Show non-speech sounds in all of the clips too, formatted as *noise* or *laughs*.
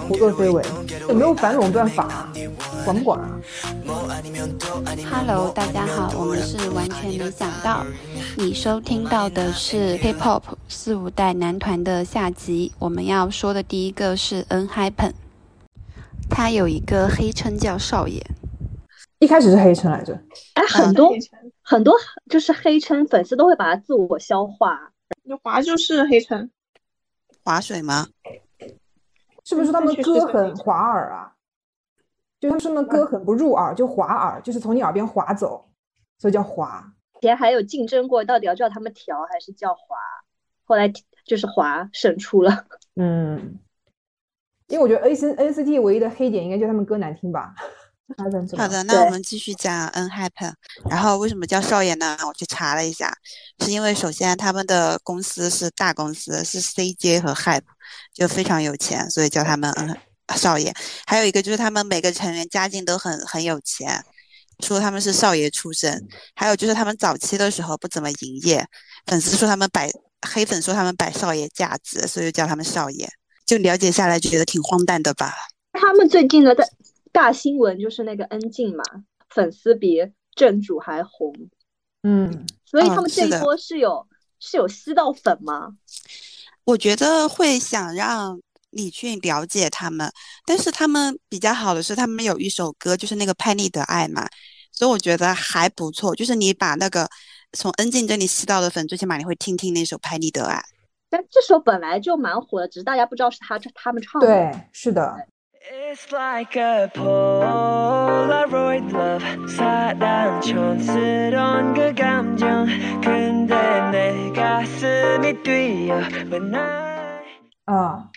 胡作非为，有没有反垄断法啊？管不管啊？Hello，大家好，我们是完全没想到。你收听到的是 K-pop 四五代男团的下集。我们要说的第一个是 N-Hypen，他有一个黑称叫少爷。一开始是黑称来着，哎，很多很多就是黑称，粉丝都会把它自我消化。那华就是黑称，划水吗？是不是他们歌很滑耳啊？就他们说那歌很不入耳，就滑耳，就是从你耳边滑走，所以叫滑。以前还有竞争过，到底要叫他们调还是叫滑？后来就是滑胜出了。*laughs* 嗯，因为我觉得 A C N C T 唯一的黑点应该就他们歌难听吧。*laughs* 好的，那我们继续讲 N Happen。然后为什么叫少爷呢？我去查了一下，是因为首先他们的公司是大公司，是 CJ 和 Hype，就非常有钱，所以叫他们嗯少爷。还有一个就是他们每个成员家境都很很有钱，说他们是少爷出身。还有就是他们早期的时候不怎么营业，粉丝说他们摆黑粉说他们摆少爷架子，所以就叫他们少爷。就了解下来就觉得挺荒诞的吧？他们最近的大。大新闻就是那个恩静嘛，粉丝比正主还红，嗯，所以他们这一波是有是有吸到粉吗？我觉得会想让李俊了解他们，但是他们比较好的是他们有一首歌就是那个叛逆的爱嘛，所以我觉得还不错。就是你把那个从恩静这里吸到的粉，最起码你会听听那首叛逆的爱。但这首本来就蛮火的，只是大家不知道是他他们唱的。对，是的。啊，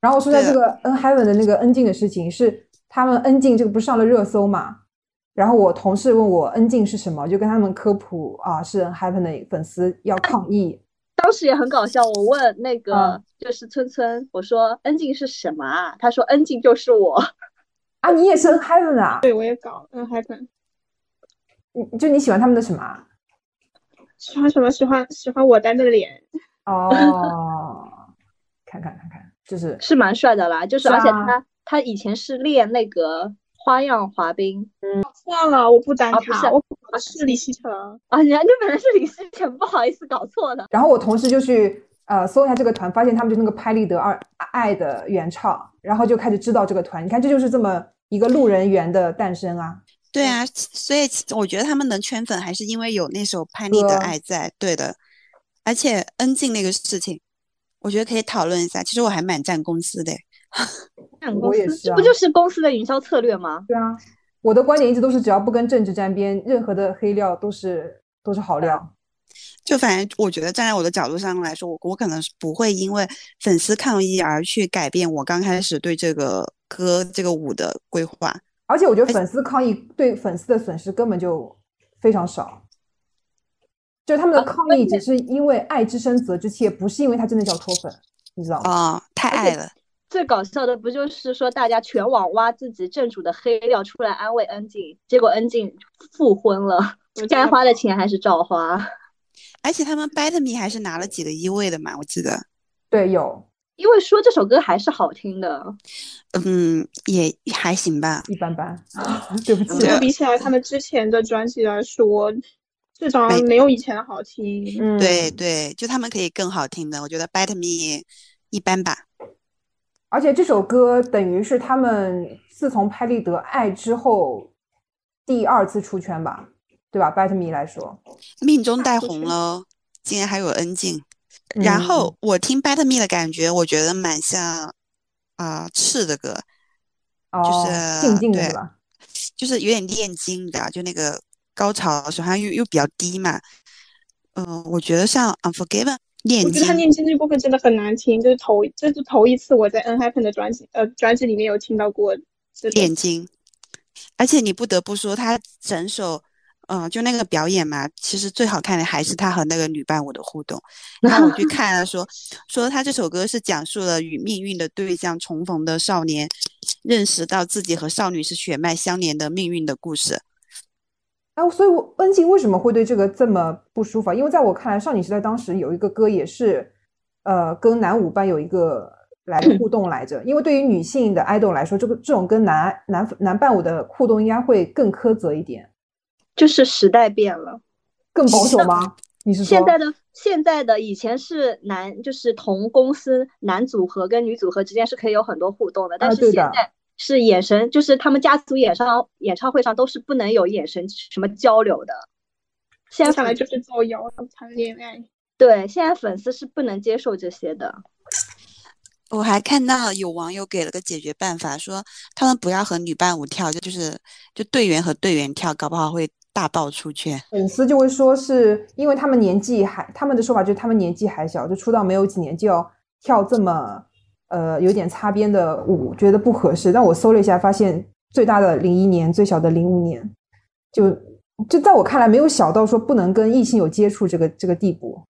然后说在这个 N Heaven 的那个恩静的事情，是他们恩静这个不是上了热搜嘛？然后我同事问我恩静是什么，就跟他们科普啊，是 N Heaven 的粉丝要抗议。当时也很搞笑，我问那个就是村村，我说恩静是什么啊？他说恩静就是我。啊，你也是 N Heaven 啊？对，我也搞 N Heaven。你就你喜欢他们的什么？喜欢什么？喜欢喜欢我单的脸。哦，*laughs* 看看看看，就是是蛮帅的啦，就是而且他他以前是练那个花样滑冰。嗯，算了，我不单他，我是李希成啊，你你本来是李希成，不好意思搞错了。然后我同事就去。呃，搜一下这个团，发现他们就那个拍立得二爱的原唱，然后就开始知道这个团。你看，这就是这么一个路人缘的诞生啊！对啊，所以我觉得他们能圈粉，还是因为有那首拍立得爱在。对的，而且恩静那个事情，我觉得可以讨论一下。其实我还蛮赞公司的，*laughs* 赞公司，这不就是公司的营销策略吗？对啊，我的观点一直都是，只要不跟政治沾边，任何的黑料都是都是好料。就反正我觉得站在我的角度上来说，我我可能是不会因为粉丝抗议而去改变我刚开始对这个歌这个舞的规划。而且我觉得粉丝抗议对粉丝的损失根本就非常少，就他们的抗议只是因为爱之深责之切，不是因为他真的叫脱粉，你知道吗？啊，太爱了。最搞笑的不就是说大家全网挖自己正主的黑料出来安慰恩静，结果恩静复婚了，该花的钱还是照花。而且他们《Better Me》还是拿了几个一位的嘛，我记得。对，有。因为说这首歌还是好听的。嗯，也还行吧，一般般。*laughs* 对不起。比起来他们之前的专辑来说，这张没有以前的好听。嗯，对对，就他们可以更好听的。我觉得《Better Me》一般吧。而且这首歌等于是他们自从拍立得爱之后第二次出圈吧。对吧？Better Me 来说，命中带红了，竟然还有恩静。然后我听 Better Me 的感觉，我觉得蛮像啊赤的歌，就是静静的是吧？就是有点炼金的，就那个高潮的时候，好像又又比较低嘛。嗯，我觉得像 Unforgiven 我觉得他念经这部分真的很难听，就是头这是头一次我在 N Happen 的专辑呃专辑里面有听到过念经，而且你不得不说他整首。嗯，就那个表演嘛，其实最好看的还是他和那个女伴舞的互动。然后我去看了，*laughs* 说说他这首歌是讲述了与命运的对象重逢的少年，认识到自己和少女是血脉相连的命运的故事。哎，所以我恩静为什么会对这个这么不舒服？因为在我看来，少女时代当时有一个歌也是，呃，跟男舞伴有一个来互动来着？因为对于女性的 idol 来说，这个这种跟男男男伴舞的互动应该会更苛责一点。就是时代变了，更保守吗？你是现在的现在的以前是男，就是同公司男组合跟女组合之间是可以有很多互动的，但是现在是眼神，就是他们家族演唱演唱会上都是不能有眼神什么交流的。现在看来就是造谣谈恋爱。对，现在粉丝是不能接受这些的。我还看到有网友给了个解决办法，说他们不要和女伴舞跳，就就是就队员和队员跳，搞不好会。大爆出圈，粉丝就会说是因为他们年纪还，他们的说法就是他们年纪还小，就出道没有几年就要跳这么呃有点擦边的舞，觉得不合适。但我搜了一下，发现最大的零一年，最小的零五年，就就在我看来没有小到说不能跟异性有接触这个这个地步。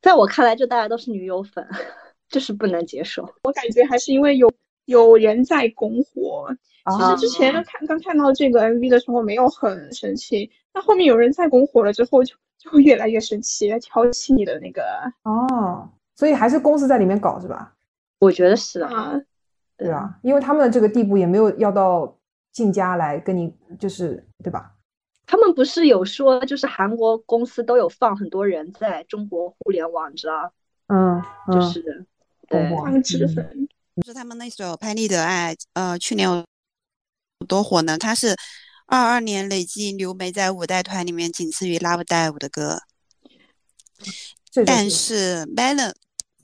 在我看来，这大家都是女友粉，*laughs* 就是不能接受。我感觉还是因为有有人在拱火。其实之前看刚看到这个 MV 的时候没有很生气，但后面有人在拱火了之后就就会越来越生气，挑起你的那个哦，所以还是公司在里面搞是吧？我觉得是啊，对啊，因为他们的这个地步也没有要到进家来跟你就是对吧？他们不是有说就是韩国公司都有放很多人在中国互联网，你知道？嗯，就是对，他们脂粉，就是他们那首《拍立得爱》，呃，去年有。多火呢？他是二二年累计流媒在五代团里面仅次于 Love Dive 的歌，但是 Melon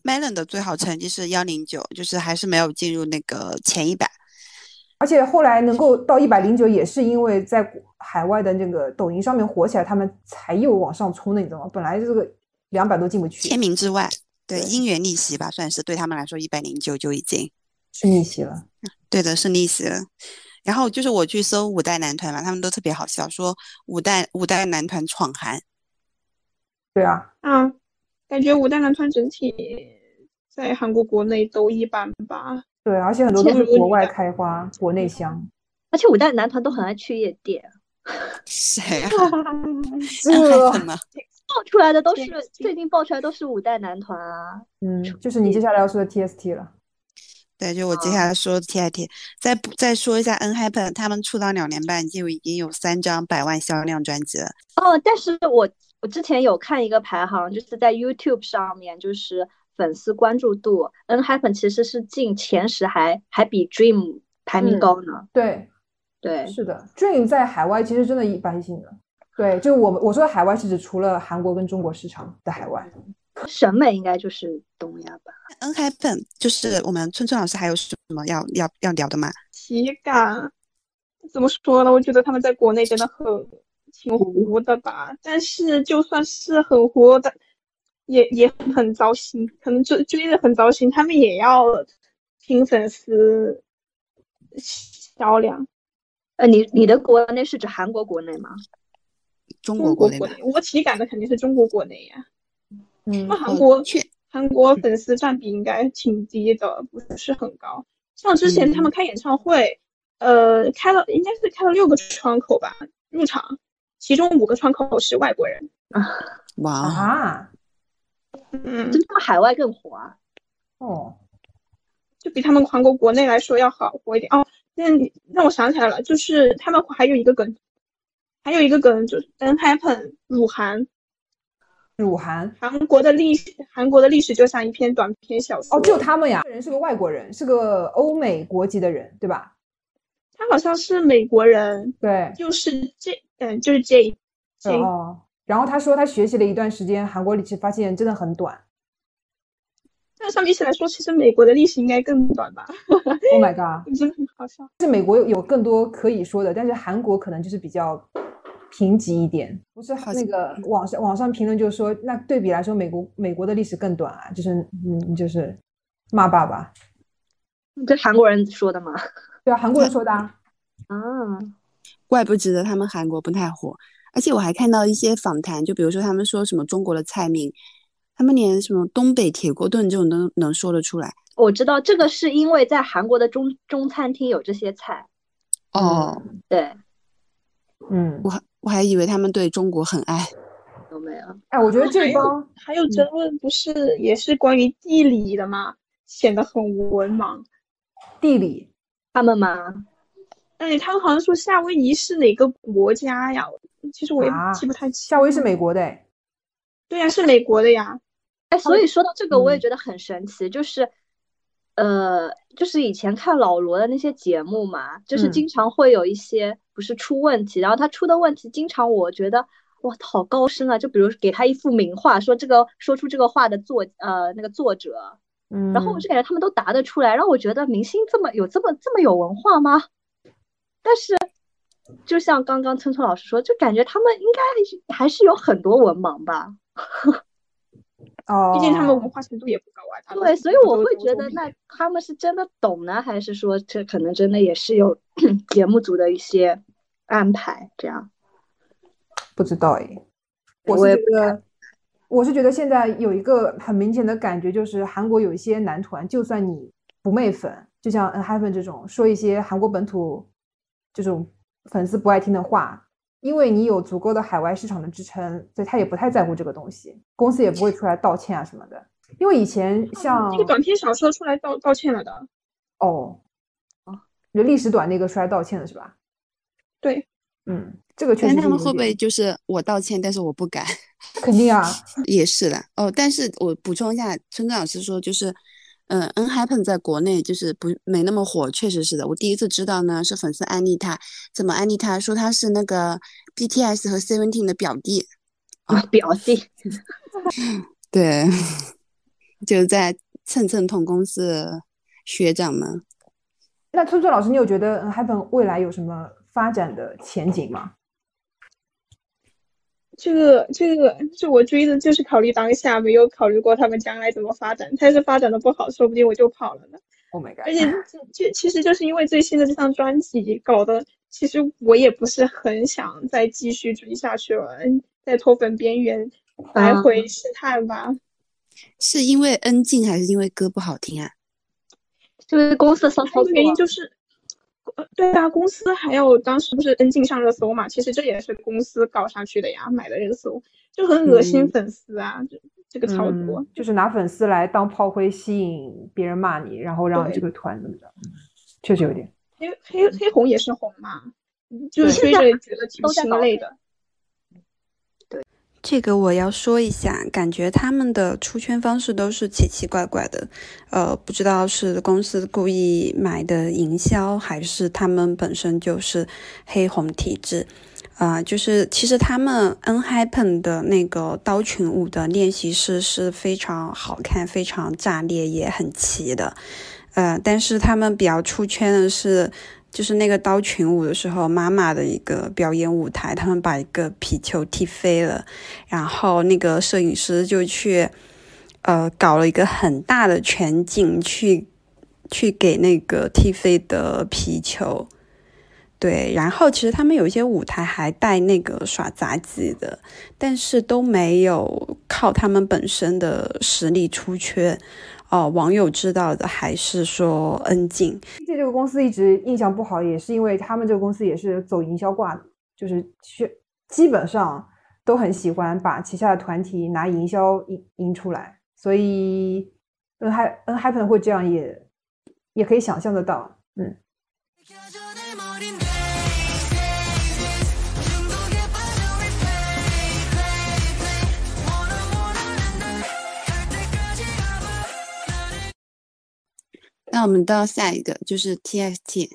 Melon 的最好成绩是幺零九，就是还是没有进入那个前一百。而且后来能够到一百零九，也是因为在海外的那个抖音上面火起来，他们才又往上冲的，你知道吗？本来这个两百都进不去。千名之外，对因缘逆袭吧，算是对他们来说，一百零九就已经是逆袭了。对的，是逆袭了。然后就是我去搜五代男团嘛，他们都特别好笑，说五代五代男团闯韩。对啊，嗯，感觉五代男团整体在韩国国内都一般吧。对，而且很多都是国外开花，国内香。而且五代男团都很爱去夜店。*laughs* 谁啊？*laughs* 这爆出来的都是最近爆出来都是五代男团啊。嗯，就是你接下来要说的 TST 了。对，就我接下来说 TIT，再再说一下 NHYPEN，他们出道两年半就已经有三张百万销量专辑了。哦，但是我我之前有看一个排行，就是在 YouTube 上面，就是粉丝关注度，NHYPEN 其实是进前十，还还比 Dream 排名高呢。对，对，是的，Dream 在海外其实真的一般性的。对，就我们我说的海外是指除了韩国跟中国市场的海外。审美应该就是东亚吧。N h y p e n 就是我们春春老师还有什么要要要聊的吗？体感怎么说呢？我觉得他们在国内真的很挺糊的吧。但是就算是很糊的，也也很糟心，可能追追的很糟心。他们也要拼粉丝销量。呃，你你的国内是指韩国国内吗？中国国内。我体感的肯定是中国国内呀。嗯，那韩国去韩国粉丝占比应该挺低的，不是很高。像之前他们开演唱会，呃，开了应该是开了六个窗口吧入场，其中五个窗口是外国人啊。哇啊，嗯，就他们海外更火啊。哦，就比他们韩国国内来说要好火一点哦。那让我想起来了，就是他们还有一个梗，还有一个梗就是 N Happen 辱韩。辱韩，韩国的历史，韩国的历史就像一篇短篇小说。哦，就他们呀，这人是个外国人，是个欧美国籍的人，对吧？他好像是美国人，对，就是这，嗯，就是 J。哦，然后他说他学习了一段时间韩国历史，发现真的很短。那相比起来说，其实美国的历史应该更短吧？Oh my god，*laughs* 真的很好笑。是美国有更多可以说的，但是韩国可能就是比较。贫瘠一点，不是那个网上网上评论就说，那对比来说，美国美国的历史更短啊，就是嗯，就是骂爸爸，这韩国人说的吗？对啊，韩国人 *laughs* 说的啊，怪不得他们韩国不太火，而且我还看到一些访谈，就比如说他们说什么中国的菜名，他们连什么东北铁锅炖这种都能说得出来。我知道这个是因为在韩国的中中餐厅有这些菜。哦，对，嗯，我。我还以为他们对中国很爱，有没有？哎，我觉得这帮还有争论，不是也是关于地理的吗？显得很文盲。地理，他们吗？哎，他们好像说夏威夷是哪个国家呀？其实我也记不太清。夏威夷是美国的。对呀，是美国的呀。哎，所以说到这个，我也觉得很神奇，就是，呃，就是以前看老罗的那些节目嘛，就是经常会有一些不是出问题，然后他出的问题，经常我觉得哇，好高深啊！就比如给他一幅名画，说这个说出这个画的作呃那个作者，嗯，然后我就感觉他们都答得出来，让我觉得明星这么有这么这么有文化吗？但是，就像刚刚村村老师说，就感觉他们应该还是有很多文盲吧。*laughs* 哦，毕竟他们文化程度也不高啊。对，所以我会觉得，那他们是真的懂呢，还是说这可能真的也是有 *clears throat* 节目组的一些安排？这样不知道哎。我是觉得，我是觉得现在有一个很明显的感觉，就是韩国有一些男团，就算你不媚粉，就像 ENHYPEN 这种，说一些韩国本土这种粉丝不爱听的话。因为你有足够的海外市场的支撑，所以他也不太在乎这个东西，公司也不会出来道歉啊什么的。因为以前像那个短篇小说出来道道歉了的，哦，啊，就历史短那个出来道歉了是吧？对，嗯，这个确实。他们会不会就是我道歉，但是我不敢？肯定啊，*laughs* 也是的哦。但是我补充一下，村长老师说就是。嗯，N-Happen 在国内就是不没那么火，确实是的。我第一次知道呢，是粉丝安利他，怎么安利他？说他是那个 BTS 和 Seventeen 的表弟啊，表弟。*laughs* 对，*laughs* 就是在蹭蹭同公司学长们。那村村老师，你有觉得 N-Happen 未来有什么发展的前景吗？这个这个是我追的，就是考虑当下，没有考虑过他们将来怎么发展。他是发展的不好，说不定我就跑了呢。Oh my god！而且这其实就是因为最新的这张专辑搞得，其实我也不是很想再继续追下去了，在脱粉边缘来回试探吧。是因为恩静还是因为歌不好听啊？就是公司骚操作。原因就是。对啊，公司还有当时不是恩静上热搜嘛？其实这也是公司搞上去的呀，买的热搜就很恶心粉丝啊，这这个操作就是拿粉丝来当炮灰，吸引别人骂你，然后让这个团怎么着？确实有点黑黑黑红也是红嘛，就是追着觉得挺心累的。这个我要说一下，感觉他们的出圈方式都是奇奇怪怪的，呃，不知道是公司故意买的营销，还是他们本身就是黑红体质，啊，就是其实他们 N-Happen 的那个刀群舞的练习室是非常好看、非常炸裂，也很齐的，呃，但是他们比较出圈的是。就是那个刀群舞的时候，妈妈的一个表演舞台，他们把一个皮球踢飞了，然后那个摄影师就去，呃，搞了一个很大的全景去，去给那个踢飞的皮球，对，然后其实他们有一些舞台还带那个耍杂技的，但是都没有靠他们本身的实力出圈。哦，网友知道的还是说恩静。对这个公司一直印象不好，也是因为他们这个公司也是走营销挂的，就是去基本上都很喜欢把旗下的团体拿营销引引出来，所以 N H N Happen 会这样也也可以想象得到，嗯。那我们到下一个就是 TXT。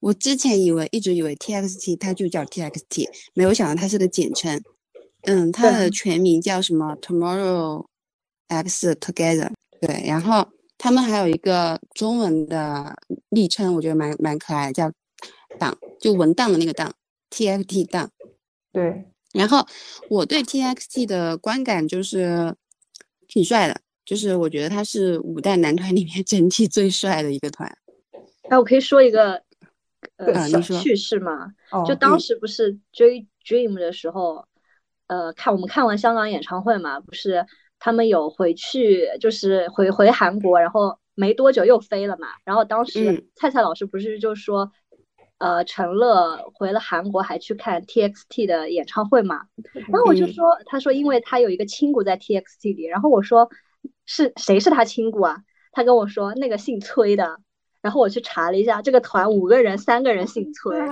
我之前以为一直以为 TXT 它就叫 TXT，没有想到它是个简称。嗯，它的全名叫什么？Tomorrow X Together。对，然后他们还有一个中文的昵称，我觉得蛮蛮可爱的，叫档，就文档的那个档，TXT 档。对。然后我对 TXT 的观感就是挺帅的。就是我觉得他是五代男团里面 *laughs* 整体最帅的一个团。哎，我可以说一个呃小趣事吗？就当时不是追 Dream 的时候，呃，看我们看完香港演唱会嘛，不是他们有回去，就是回回韩国，然后没多久又飞了嘛。然后当时蔡蔡老师不是就说，呃，陈乐回了韩国还去看 TXT 的演唱会嘛？然后我就说，他说因为他有一个亲骨在 TXT 里，然后我说。是谁是他亲姑啊？他跟我说那个姓崔的，然后我去查了一下，这个团五个人，三个人姓崔。*laughs*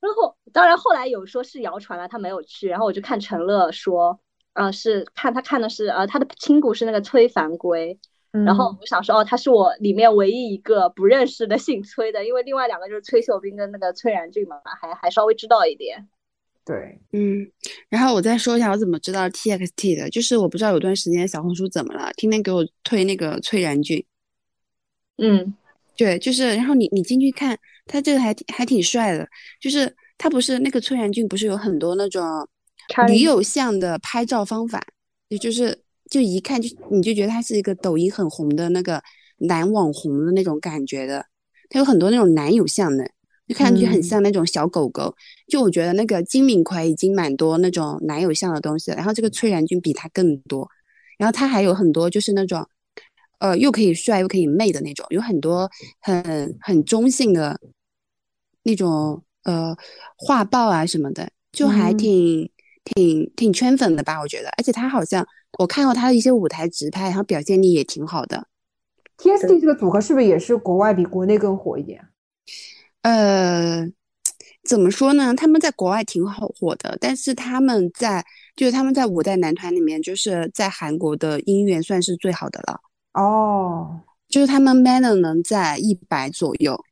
然后当然后来有说是谣传了，他没有去，然后我就看陈乐说，呃，是看他看的是呃他的亲姑是那个崔凡圭。然后我想说，哦，他是我里面唯一一个不认识的姓崔的，因为另外两个就是崔秀斌跟那个崔然俊嘛，还还稍微知道一点。对，嗯。然后我再说一下我怎么知道 TXT 的，就是我不知道有段时间小红书怎么了，天天给我推那个崔然俊。嗯，对，就是，然后你你进去看，他这个还还挺帅的，就是他不是那个崔然俊，不是有很多那种女友像的拍照方法，也就是。就一看就你就觉得他是一个抖音很红的那个男网红的那种感觉的，他有很多那种男友像的，就看上去很像那种小狗狗。就我觉得那个金敏奎已经蛮多那种男友像的东西了，然后这个崔然俊比他更多，然后他还有很多就是那种，呃，又可以帅又可以媚的那种，有很多很很中性的那种呃画报啊什么的，就还挺挺挺圈粉的吧，我觉得，而且他好像。我看过他的一些舞台直拍，然后表现力也挺好的。TST 这个组合是不是也是国外比国内更火一点？呃，怎么说呢？他们在国外挺好火的，但是他们在就是他们在五代男团里面，就是在韩国的音源算是最好的了。哦，就是他们 manner 能在一百左右。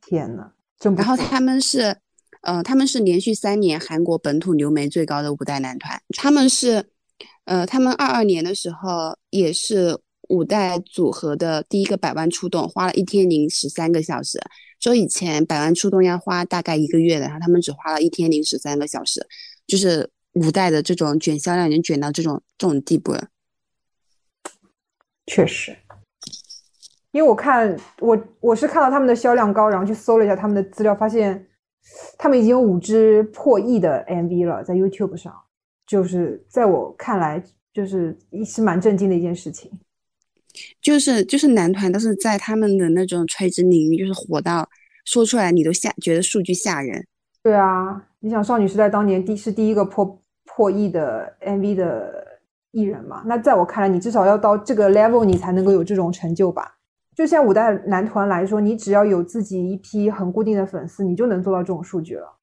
天呐，然后他们是，呃，他们是连续三年韩国本土流媒最高的五代男团，他们是。呃，他们二二年的时候也是五代组合的第一个百万出动，花了一天零十三个小时。说以前百万出动要花大概一个月的，然后他们只花了一天零十三个小时，就是五代的这种卷销量已经卷到这种这种地步了。确实，因为我看我我是看到他们的销量高，然后去搜了一下他们的资料，发现他们已经有五支破亿的 MV 了，在 YouTube 上。就是在我看来，就是一是蛮震惊的一件事情，就是就是男团都是在他们的那种垂直领域，就是火到说出来你都吓，觉得数据吓人。对啊，你想少女时代当年第是第一个破破亿的 MV 的艺人嘛？那在我看来，你至少要到这个 level，你才能够有这种成就吧？就像五代男团来说，你只要有自己一批很固定的粉丝，你就能做到这种数据了。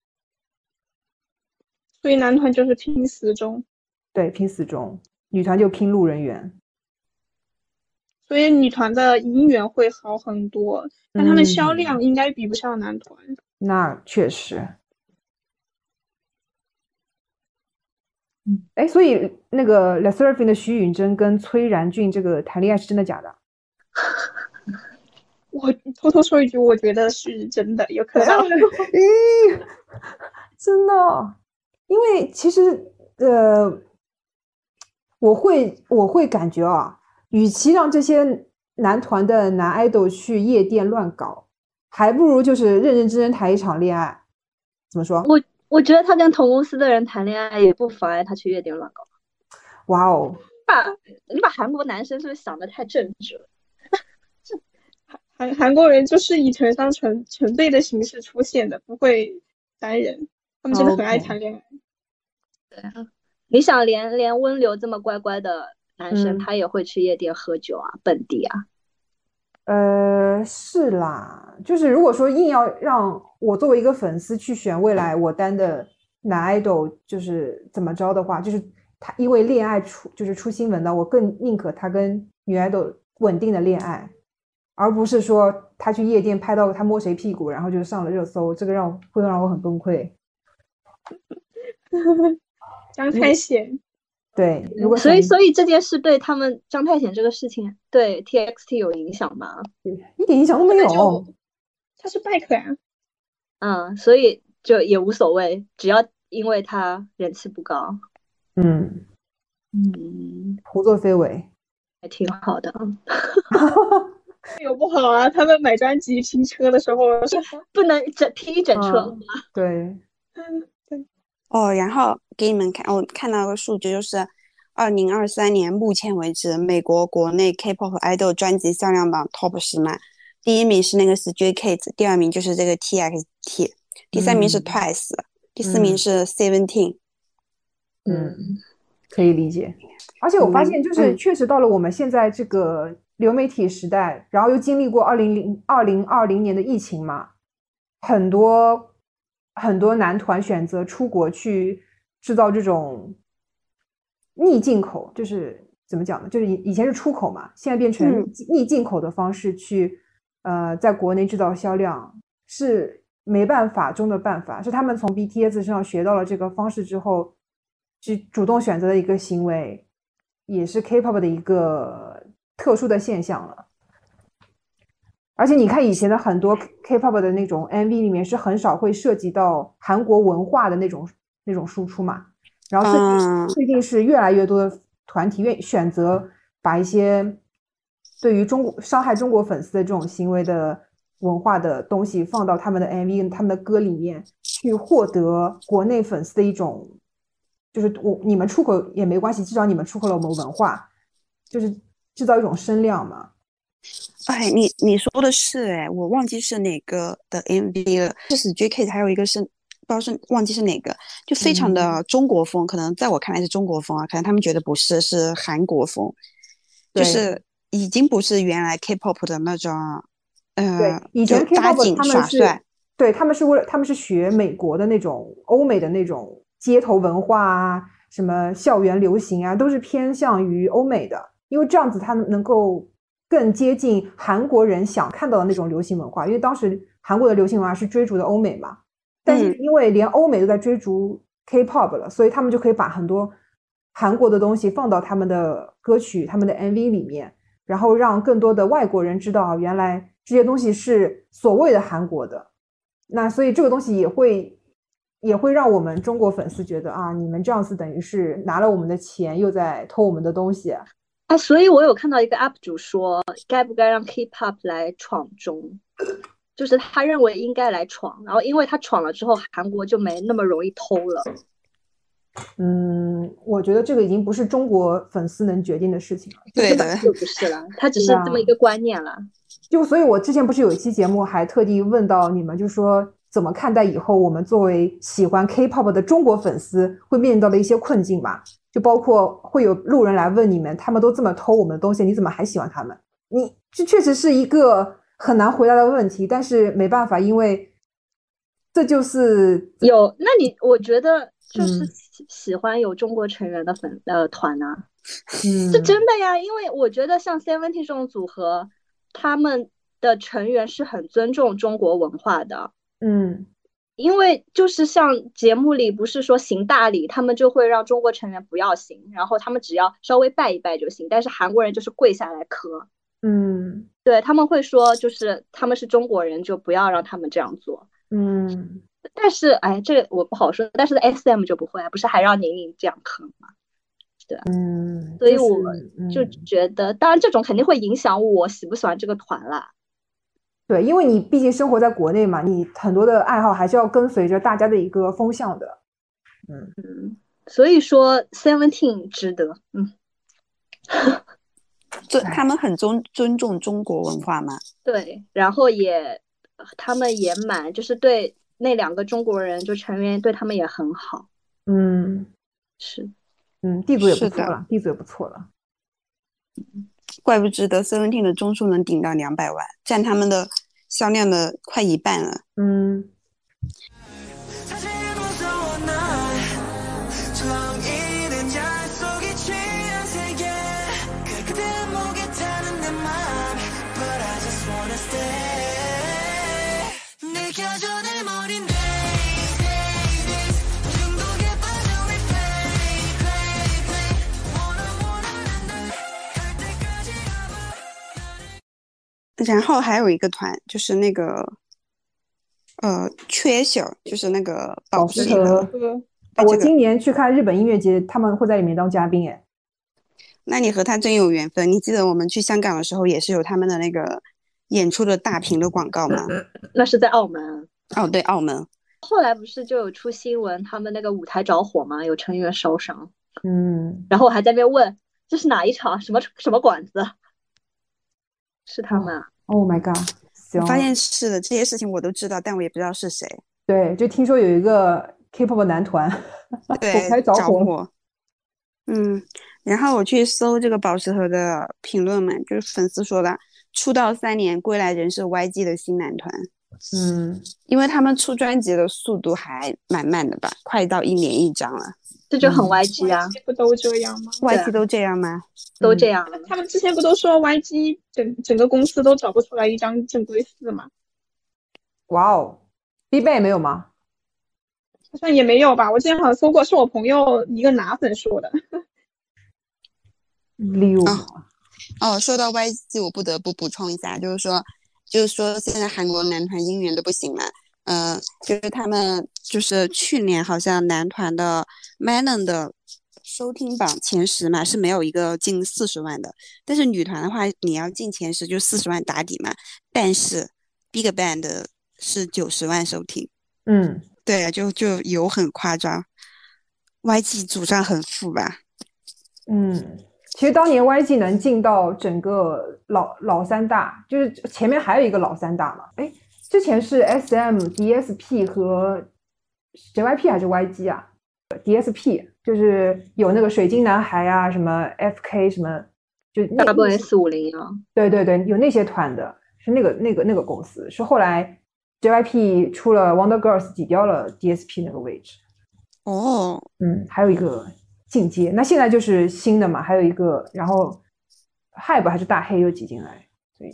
所以男团就是拼死忠，对，拼死忠；女团就拼路人缘。所以女团的姻缘会好很多，但他们销量应该比不上男团。那确实。嗯，哎，所以那个 l e s e r f i n 的徐允珍跟崔然俊这个谈恋爱是真的假的？*laughs* 我偷偷说一句，我觉得是真的，有可能。*laughs* 咦，真的。因为其实，呃，我会我会感觉啊，与其让这些男团的男爱豆去夜店乱搞，还不如就是认认真真谈一场恋爱。怎么说？我我觉得他跟同公司的人谈恋爱也不妨碍他去夜店乱搞。哇哦！把你把韩国男生是不是想的太正直了？韩韩国人就是以成双成成对的形式出现的，不会单人。他们真的很爱谈恋爱。对啊，你想连连温流这么乖乖的男生，他也会去夜店喝酒啊，本地啊。呃，是啦，就是如果说硬要让我作为一个粉丝去选未来我担的男 idol，就是怎么着的话，就是他因为恋爱出就是出新闻的，我更宁可他跟女 idol 稳定的恋爱，而不是说他去夜店拍到他摸谁屁股，然后就上了热搜，这个让会让我很崩溃。张太贤，对，如果所以所以这件事对他们张太显这个事情对 TXT 有影响吗？一点影响都没有，他是 back 呀，嗯，所以就也无所谓，只要因为他人气不高，嗯嗯，胡作非为，还挺好的，*laughs* 有不好啊？他们买专辑拼车的时候是不能整拼一整车吗？对。*laughs* 哦，然后给你们看，我看到个数据，就是二零二三年目前为止，美国国内 K-pop idol 专辑销量榜 top 十嘛，第一名是那个 Stray Kids，第二名就是这个 TXT，第三名是 Twice，第四名是 Seventeen。嗯，可以理解。而且我发现，就是确实到了我们现在这个流媒体时代，然后又经历过二零零二零二零年的疫情嘛，很多很多男团选择出国去制造这种逆进口，就是怎么讲呢？就是以以前是出口嘛，现在变成逆进口的方式去呃在国内制造销量，是没办法中的办法，是他们从 BTS 身上学到了这个方式之后，去主动选择的一个行为。也是 K-pop 的一个特殊的现象了，而且你看以前的很多 K-pop 的那种 MV 里面是很少会涉及到韩国文化的那种那种输出嘛，然后最最近是越来越多的团体愿选择把一些对于中国伤害中国粉丝的这种行为的文化的东西放到他们的 MV、他们的歌里面去获得国内粉丝的一种。就是我你们出口也没关系，至少你们出口了我们文化，就是制造一种声量嘛。哎，你你说的是哎，我忘记是哪个的 MV 了，是 JK，还有一个是不知道是忘记是哪个，就非常的中国风，可能在我看来是中国风啊，可能他们觉得不是，是韩国风，就是已经不是原来 K-pop 的那种，呃，以前 K-pop 他们是，对他们是为了他们是学美国的那种欧美的那种。街头文化啊，什么校园流行啊，都是偏向于欧美的，因为这样子他能够更接近韩国人想看到的那种流行文化。因为当时韩国的流行文化是追逐的欧美嘛，但是因为连欧美都在追逐 K-pop 了，所以他们就可以把很多韩国的东西放到他们的歌曲、他们的 MV 里面，然后让更多的外国人知道，原来这些东西是所谓的韩国的。那所以这个东西也会。也会让我们中国粉丝觉得啊，你们这样子等于是拿了我们的钱，又在偷我们的东西。啊，所以我有看到一个 UP 主说，该不该让 K-pop 来闯中？就是他认为应该来闯，然后因为他闯了之后，韩国就没那么容易偷了。嗯，我觉得这个已经不是中国粉丝能决定的事情了。对的，就不是了，他只是这么一个观念了。就所以，我之前不是有一期节目还特地问到你们，就说。怎么看待以后我们作为喜欢 K-pop 的中国粉丝会面临到的一些困境吧？就包括会有路人来问你们，他们都这么偷我们的东西，你怎么还喜欢他们？你这确实是一个很难回答的问题，但是没办法，因为这就是有。那你我觉得就是喜欢有中国成员的粉呃团啊，*laughs* 嗯，是真的呀。因为我觉得像 Seventeen 这种组合，他们的成员是很尊重中国文化的。嗯，因为就是像节目里不是说行大礼，他们就会让中国成员不要行，然后他们只要稍微拜一拜就行。但是韩国人就是跪下来磕，嗯，对他们会说就是他们是中国人，就不要让他们这样做。嗯，但是哎，这个我不好说。但是 S M 就不会啊，不是还让宁宁这样磕吗？对，嗯，所以我就觉得，当然这种肯定会影响我喜不喜欢这个团啦。对，因为你毕竟生活在国内嘛，你很多的爱好还是要跟随着大家的一个风向的。嗯嗯，所以说 Seventeen 值得，嗯，尊他们很尊尊重中国文化嘛。对，然后也他们也蛮就是对那两个中国人就成员对他们也很好。嗯，是，嗯，地主也不错了，地主也不错了。怪不值得 Seventeen 的中数能顶到两百万，占他们的销量的快一半了。嗯。然后还有一个团，就是那个，呃，缺秀，就是那个宝石盒。我今年去看日本音乐节，他们会在里面当嘉宾，哎。那你和他真有缘分。你记得我们去香港的时候，也是有他们的那个演出的大屏的广告吗？*coughs* 那是在澳门。哦，对，澳门。后来不是就有出新闻，他们那个舞台着火吗？有成员烧伤。嗯。然后我还在那边问，这是哪一场？什么什么馆子？是他们？Oh my god！我发现是的，这些事情我都知道，但我也不知道是谁。对，就听说有一个 K-pop 男团，*laughs* 对，着火。嗯，然后我去搜这个宝石盒的评论嘛，就是粉丝说的，出道三年归来仍是 YG 的新男团。嗯，因为他们出专辑的速度还蛮慢的吧，快到一年一张了，这就很 YG 啊，不都这样吗？YG 都这样吗？都这样。他们之前不都说 YG 整整个公司都找不出来一张正规四吗？哇哦，BigBang 没有吗？好像也没有吧，我之前好像搜过，是我朋友一个男粉说的。*laughs* 六哦，说到 YG，我不得不补充一下，就是说。就是说，现在韩国男团姻缘都不行嘛，嗯，就是他们就是去年好像男团的 Manon 的收听榜前十嘛是没有一个进四十万的，但是女团的话你要进前十就四十万打底嘛，但是 BigBang 的是九十万收听，嗯，对啊，就就有很夸张，YG 祖上很富吧，嗯。其实当年 YG 能进到整个老老三大，就是前面还有一个老三大嘛。哎，之前是 SM、DSP 和 JYP 还是 YG 啊？DSP 就是有那个水晶男孩啊，什么 FK 什么，就 W S 五零啊。对对对，有那些团的，是那个那个那个公司。是后来 JYP 出了 Wonder Girls 挤掉了 DSP 那个位置。哦，嗯，还有一个。进阶，那现在就是新的嘛，还有一个，然后 Hype 还是大黑又挤进来，所以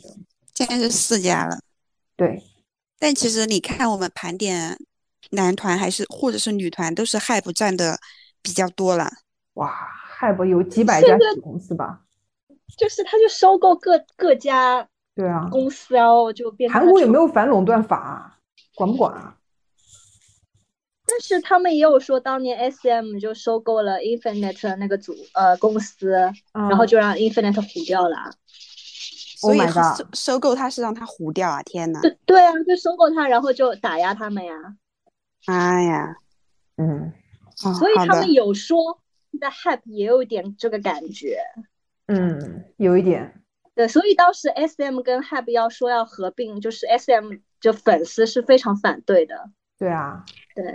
就现在是四家了。对，但其实你看我们盘点男团还是或者是女团，都是 Hype 占的比较多了。哇，Hype 有几百家子公司吧？就是他就收购各各家对啊公司，然后就变。韩国有没有反垄断法？管不管啊？但是他们也有说，当年 S M 就收购了 Infinite 那个组呃公司，然后就让 Infinite 糊掉了。所以收收购他是让他糊掉啊！天呐。对对啊，就收购他，然后就打压他们呀。哎呀，嗯，所以他们有说在 Hype 也有一点这个感觉。嗯，有一点。对，所以当时 S M 跟 Hype 要说要合并，就是 S M 就粉丝是非常反对的。对啊，对。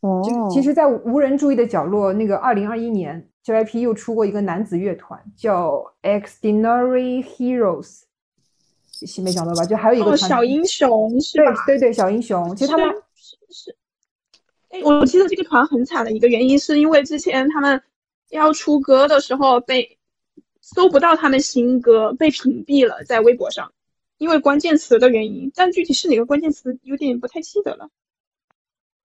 哦其实，在无人注意的角落，那个二零二一年，JYP 又出过一个男子乐团，叫 Extraordinary Heroes，没想到吧？就还有一个小英雄，是吧？对对对，小英雄。其实他们是是，哎，我记得这个团很惨的一个原因，是因为之前他们要出歌的时候被搜不到他们新歌，被屏蔽了在微博上，因为关键词的原因。但具体是哪个关键词，有点不太记得了。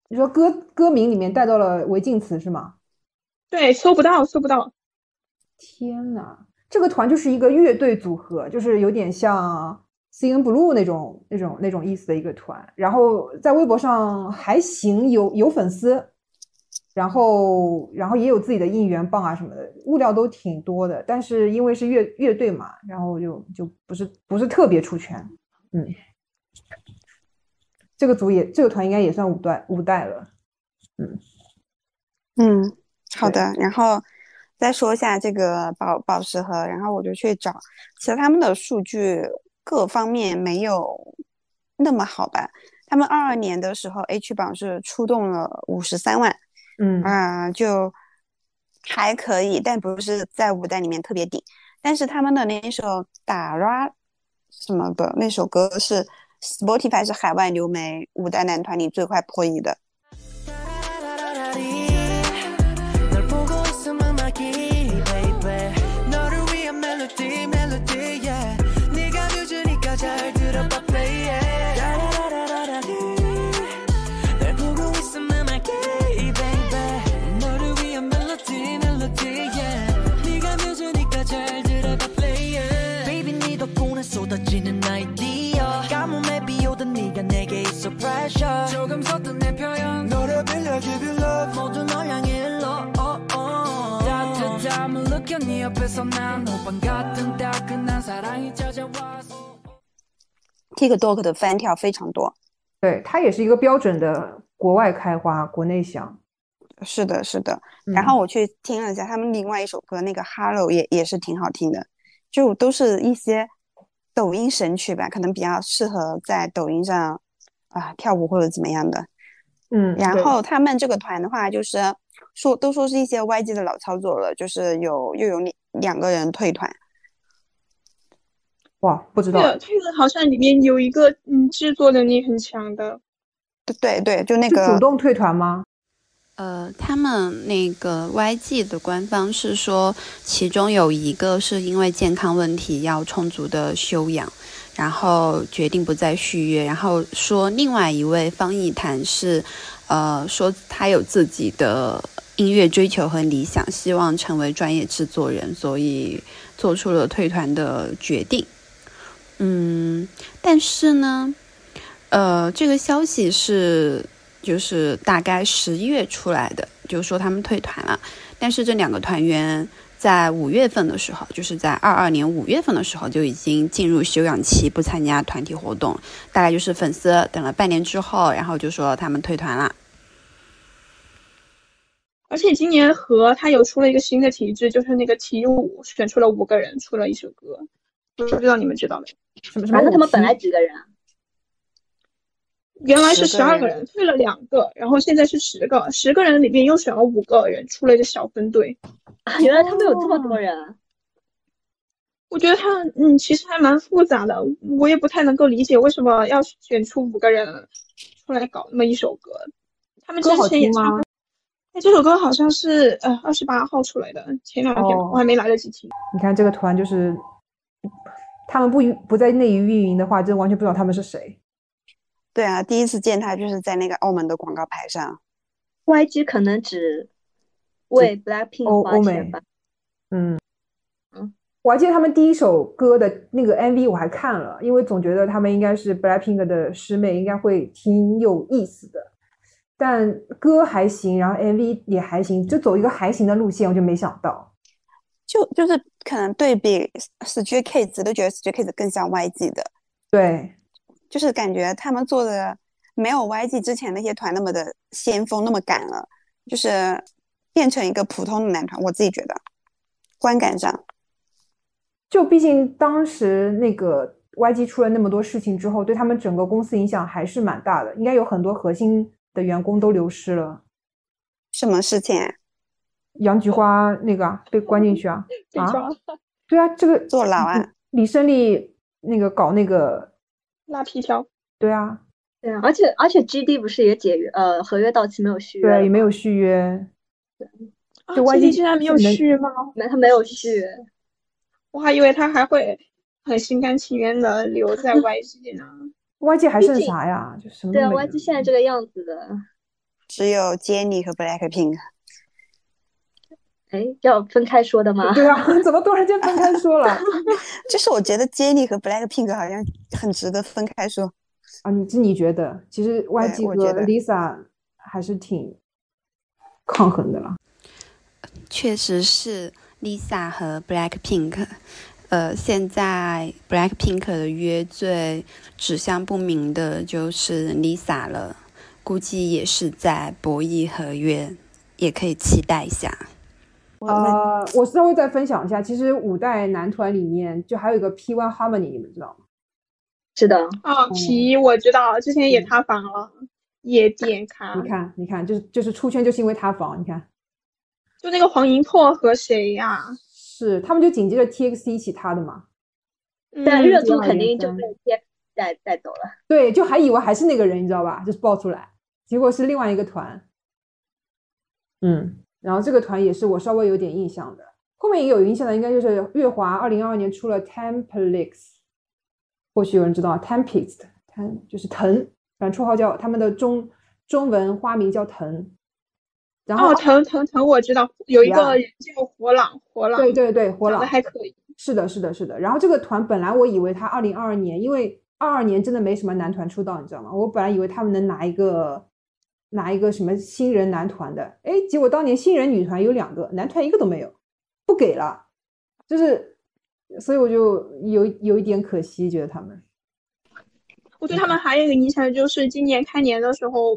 你说歌歌名里面带到了违禁词是吗？对，搜不到，搜不到。天呐，这个团就是一个乐队组合，就是有点像 C N Blue 那种、那种、那种意思的一个团。然后在微博上还行，有有粉丝，然后然后也有自己的应援棒啊什么的，物料都挺多的。但是因为是乐乐队嘛，然后就就不是不是特别出圈，嗯。这个组也，这个团应该也算五代五代了，嗯嗯，好的。然后再说一下这个宝宝石盒，然后我就去找，其实他们的数据各方面没有那么好吧。他们二二年的时候，H 榜是出动了五十三万，嗯啊，就还可以，但不是在五代里面特别顶。但是他们的那首打拉什么的那首歌是。Spotify 是海外流媒五代男团里最快破亿的。TikTok 的翻跳非常多，对，它也是一个标准的国外开花，国内响。是的，是的。然后我去听了一下他们另外一首歌，那个 Hello 也也是挺好听的，就都是一些抖音神曲吧，可能比较适合在抖音上啊跳舞或者怎么样的。嗯，然后他们这个团的话，就是说都说是一些 YG 的老操作了，就是有又有两两个人退团。哇，不知道。这个好像里面有一个嗯制作能力很强的。对对，就那个主动退团吗？呃，他们那个 YG 的官方是说，其中有一个是因为健康问题要充足的休养，然后决定不再续约。然后说另外一位方逸谈是，呃，说他有自己的音乐追求和理想，希望成为专业制作人，所以做出了退团的决定。嗯，但是呢，呃，这个消息是。就是大概十一月出来的，就说他们退团了。但是这两个团员在五月份的时候，就是在二二年五月份的时候就已经进入休养期，不参加团体活动。大概就是粉丝等了半年之后，然后就说他们退团了。而且今年和他有出了一个新的体制，就是那个体五选出了五个人，出了一首歌，不知道你们知道没？什么什么？那他们本来几个人？原来是十二个人，退了两个，然后现在是十个，十个人里面又选了五个人，出了一个小分队。*laughs* 原来他们有这么多人，我觉得他嗯，其实还蛮复杂的，我也不太能够理解为什么要选出五个人出来搞那么一首歌。他们之前也唱，哎，这首歌好像是呃二十八号出来的，前两天我还没来得及听。你看这个团就是，他们不不在内娱运营的话，真完全不知道他们是谁。对啊，第一次见他就是在那个澳门的广告牌上。YG 可能只为 Blackpink 花钱吧。嗯嗯，我还记得他们第一首歌的那个 MV 我还看了，因为总觉得他们应该是 Blackpink 的师妹，应该会挺有意思的。但歌还行，然后 MV 也还行，就走一个还行的路线，我就没想到。就就是可能对比 Stray Kids 都觉得 Stray Kids 更像 YG 的。对。就是感觉他们做的没有 YG 之前那些团那么的先锋，那么敢了，就是变成一个普通的男团。我自己觉得，观感上，就毕竟当时那个 YG 出了那么多事情之后，对他们整个公司影响还是蛮大的，应该有很多核心的员工都流失了。什么事情？杨菊花那个被关进去啊？*laughs* 啊？对啊，这个坐牢啊？李胜利那个搞那个。拉皮条，对啊，对啊，而且而且 GD 不是也解约，呃，合约到期没有续约，对，也没有续约，对，就 YG 竟然没有续吗？没，他没有续，我还以为他还会很心甘情愿的留在 *laughs* YG 呢。YG 还剩啥呀？就什么？对啊，YG 现在这个样子的，只有 Jennie 和 Blackpink。哎，要分开说的吗？对啊，*laughs* 怎么突然间分开说了？*laughs* 就是我觉得 Jennie 和 Blackpink 好像很值得分开说啊。你是你觉得？其实 YG 和 Lisa 还是挺抗衡的啦。确实是 Lisa 和 Blackpink，呃，现在 Blackpink 的约最指向不明的就是 Lisa 了，估计也是在博弈合约，也可以期待一下。呃，我稍微再分享一下，其实五代男团里面就还有一个 P One Harmony，你们知道吗？是的，啊，P 我知道，之前也塌房了，夜店咖。你看，你看，就是就是出圈就是因为塌房，你看，就那个黄银拓和谁呀？是他们就紧接着 T X 一起塌的嘛？但热度肯定就被 T X 带带走了。对，就还以为还是那个人，你知道吧？就是爆出来，结果是另外一个团。嗯。然后这个团也是我稍微有点印象的，后面也有印象的，应该就是月华二零二二年出了 Templix，或许有人知道 Tempest，藤就是藤，反正绰号叫他们的中中文花名叫藤。然后藤藤藤我知道有一个叫火朗火朗，对对对火朗还可以，是的是的是的。然后这个团本来我以为他二零二二年，因为二二年真的没什么男团出道，你知道吗？我本来以为他们能拿一个。拿一个什么新人男团的？哎，结果当年新人女团有两个，男团一个都没有，不给了，就是，所以我就有有一点可惜，觉得他们。我对他们还有一个印象，就是今年开年的时候，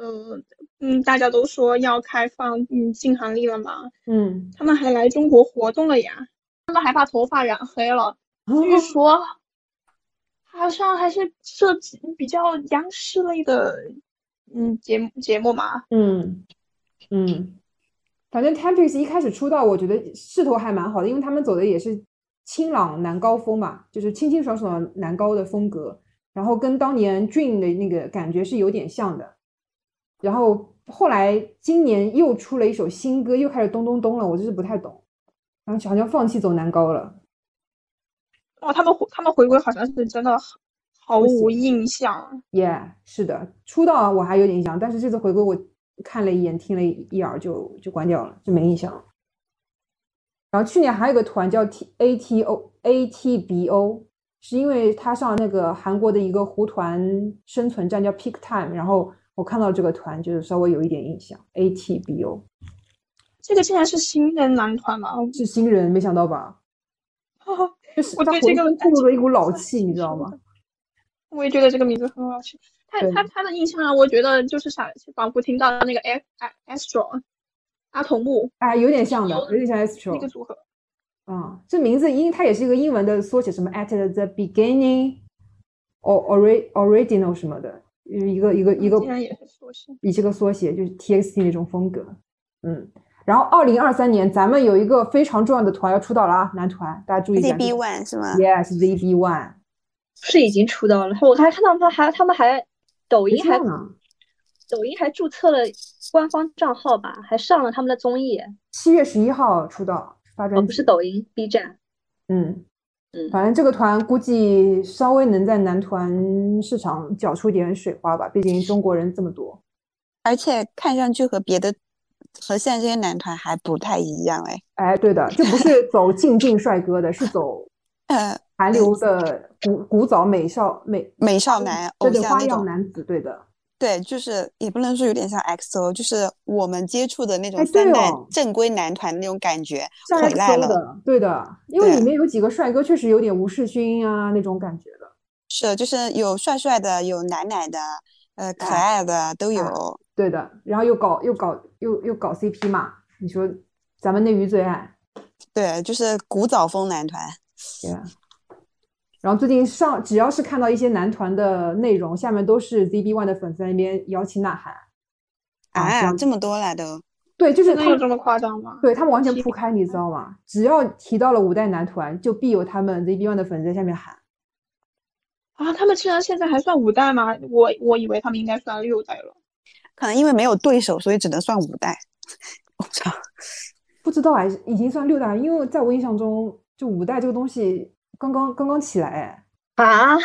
嗯嗯，大家都说要开放嗯禁韩令了嘛，嗯，他们还来中国活动了呀，他们还把头发染黑了，据说好像还是涉及比较央视类的。嗯，节目节目嘛，嗯嗯，反正 Tempest 一开始出道，我觉得势头还蛮好的，因为他们走的也是清朗男高风嘛，就是清清爽爽的男高的风格，然后跟当年 Dream 的那个感觉是有点像的。然后后来今年又出了一首新歌，又开始咚咚咚了，我就是不太懂，然后好像放弃走男高了。哦，他们他们回归好像是真的毫无印象。Yeah，是的，出道我还有点印象，但是这次回归我看了一眼，听了一耳就就关掉了，就没印象了。然后去年还有个团叫 T A T O A T B O，是因为他上那个韩国的一个胡团生存战叫 Peak Time，然后我看到这个团就是稍微有一点印象。A T B O，这个竟然是新人男团吗？是新人，没想到吧？*laughs* 就是我对这个透露了一股老气，你知道吗？我也觉得这个名字很好听。他他他的印象让我觉得就是想仿佛听到那个 S Astro 阿童木，啊，有点像的，有点像 Astro 那个组合。啊，这名字因它也是一个英文的缩写，什么 at the beginning or original 什么的，一个一个一个，竟然也是缩写，也是个缩写，就是 TXT 那种风格。嗯。然后，二零二三年咱们有一个非常重要的团要出道了啊，男团，大家注意一下。ZB One 是吗？Yes，ZB One 是已经出道了。我还看到他还他们还抖音还抖音还注册了官方账号吧，还上了他们的综艺。七月十一号出道发专辑，不是抖音，B 站。嗯嗯，反正这个团估计稍微能在男团市场搅出点水花吧，毕竟中国人这么多，而且看上去和别的。和现在这些男团还不太一样哎，哎，对的，就不是走静静帅哥的，是走呃 *laughs* 韩流的古古早美少美美少男偶像花样男子，对的，对，就是也不能说有点像 XO，就是我们接触的那种三代正规男团那种感觉回来了，对的，因为里面有几个帅哥确实有点吴世勋啊那种感觉的，是，就是有帅帅的，有奶奶的，呃，可爱的都有。对的，然后又搞又搞又又搞 CP 嘛？你说咱们内娱最爱，对，就是古早风男团。对。然后最近上只要是看到一些男团的内容，下面都是 ZB One 的粉丝在那边摇旗呐喊。啊，这么多来的？对，就是他有这么夸张吗？对他们完全铺开，你知道吗？只要提到了五代男团，就必有他们 ZB One 的粉丝在下面喊。啊，他们竟然现在还算五代吗？我我以为他们应该算六代了。可能因为没有对手，所以只能算五代。*laughs* 我操，不知道哎，已经算六代了。因为在我印象中，就五代这个东西刚刚刚刚起来哎。啊？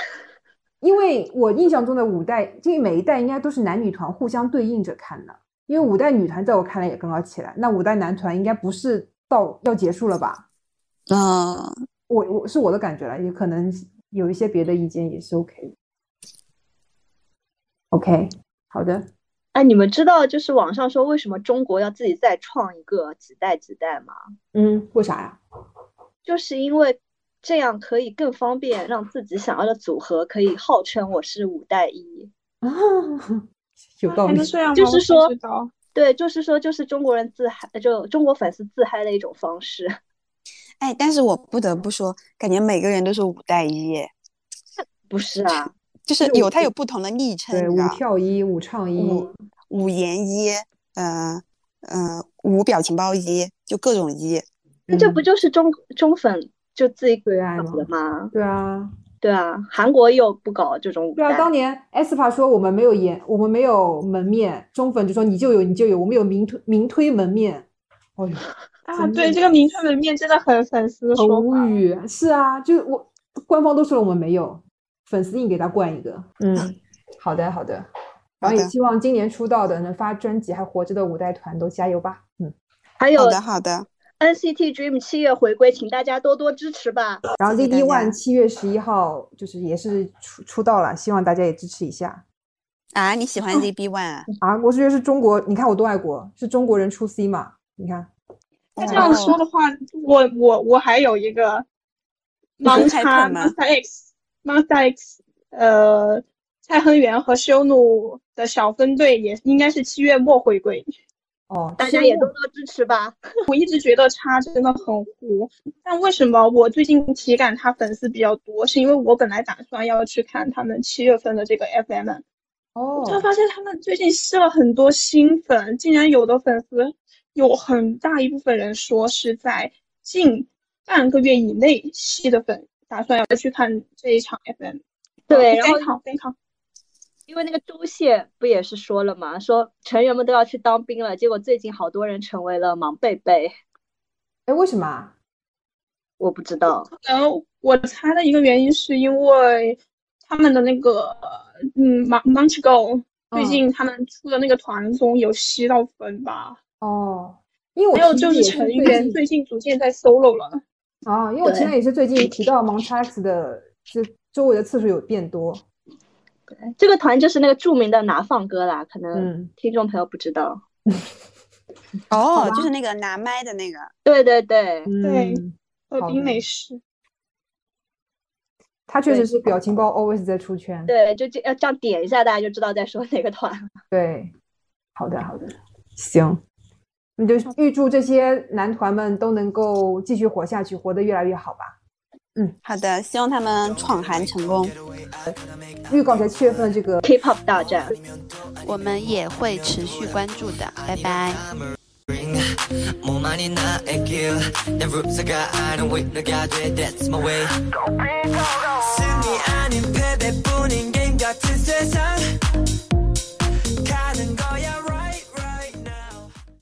因为我印象中的五代，这每一代应该都是男女团互相对应着看的。因为五代女团在我看来也刚刚起来，那五代男团应该不是到要结束了吧？嗯，我我是我的感觉了，也可能有一些别的意见也是 OK 的。OK，好的。哎，你们知道就是网上说为什么中国要自己再创一个几代几代吗？嗯，为啥呀？就是因为这样可以更方便让自己想要的组合可以号称我是五代一啊，*laughs* 有道理。就是说，对，就是说，就是中国人自嗨，就中国粉丝自嗨的一种方式。*laughs* 哎，但是我不得不说，感觉每个人都是五代一。不是啊。就是有他有不同的昵称，对，五跳一、五唱一、五言一，嗯嗯，五表情包一，就各种一。那这不就是中中粉就自己最爱的吗？对啊，对啊，韩国又不搞这种。对啊，当年 aespa 说我们没有颜，我们没有门面，中粉就说你就有你就有，我们有明推明推门面。哦呦 *laughs* 啊，对，这个明推门面真的很粉丝很无语。是啊，就我官方都说了我们没有。粉丝硬给他灌一个，嗯，好的好的，然后也希望今年出道的能发专辑还活着的五代团都加油吧，嗯，还有好的好的，NCT Dream 七月回归，请大家多多支持吧。然后 ZD One 七月十一号就是也是出出道了，希望大家也支持一下。啊，你喜欢 ZB One 啊？我是觉得是中国，你看我多爱国，是中国人出 C 嘛？你看，那这样说的话，我我我还有一个盲插 X。Monster X，呃，蔡亨元和修努的小分队也应该是七月末回归。哦，大家也多多支持吧。*laughs* 我一直觉得他真的很糊，但为什么我最近体感他粉丝比较多？是因为我本来打算要去看他们七月份的这个 FM。哦。突然发现他们最近吸了很多新粉，竟然有的粉丝有很大一部分人说是在近半个月以内吸的粉，打算要去看这一场 FM。对，然后非常非常。因为那个周谢不也是说了嘛，说成员们都要去当兵了，结果最近好多人成为了盲贝贝。哎，为什么？我不知道。可能我猜的一个原因是因为他们的那个嗯盲盲 h Go 最近他们出的那个团综有吸到粉吧？哦，因为我还有就是成员最近逐渐在 solo 了。啊，因为我前面也是最近提到盲 X 的，就周围的次数有变多。这个团就是那个著名的拿放歌啦，可能听众朋友不知道。*laughs* 哦，就是那个拿麦的那个。对对对对，和冰美式。他确实是表情包 always 在出圈。对，就这要这样点一下，大家就知道在说哪个团。*laughs* 对，好的好的，行，那就预祝这些男团们都能够继续活下去，活得越来越好吧。嗯，好的，希望他们闯韩成功。预告一下七月份这个 K-pop 大战，我们也会持续关注的。拜拜。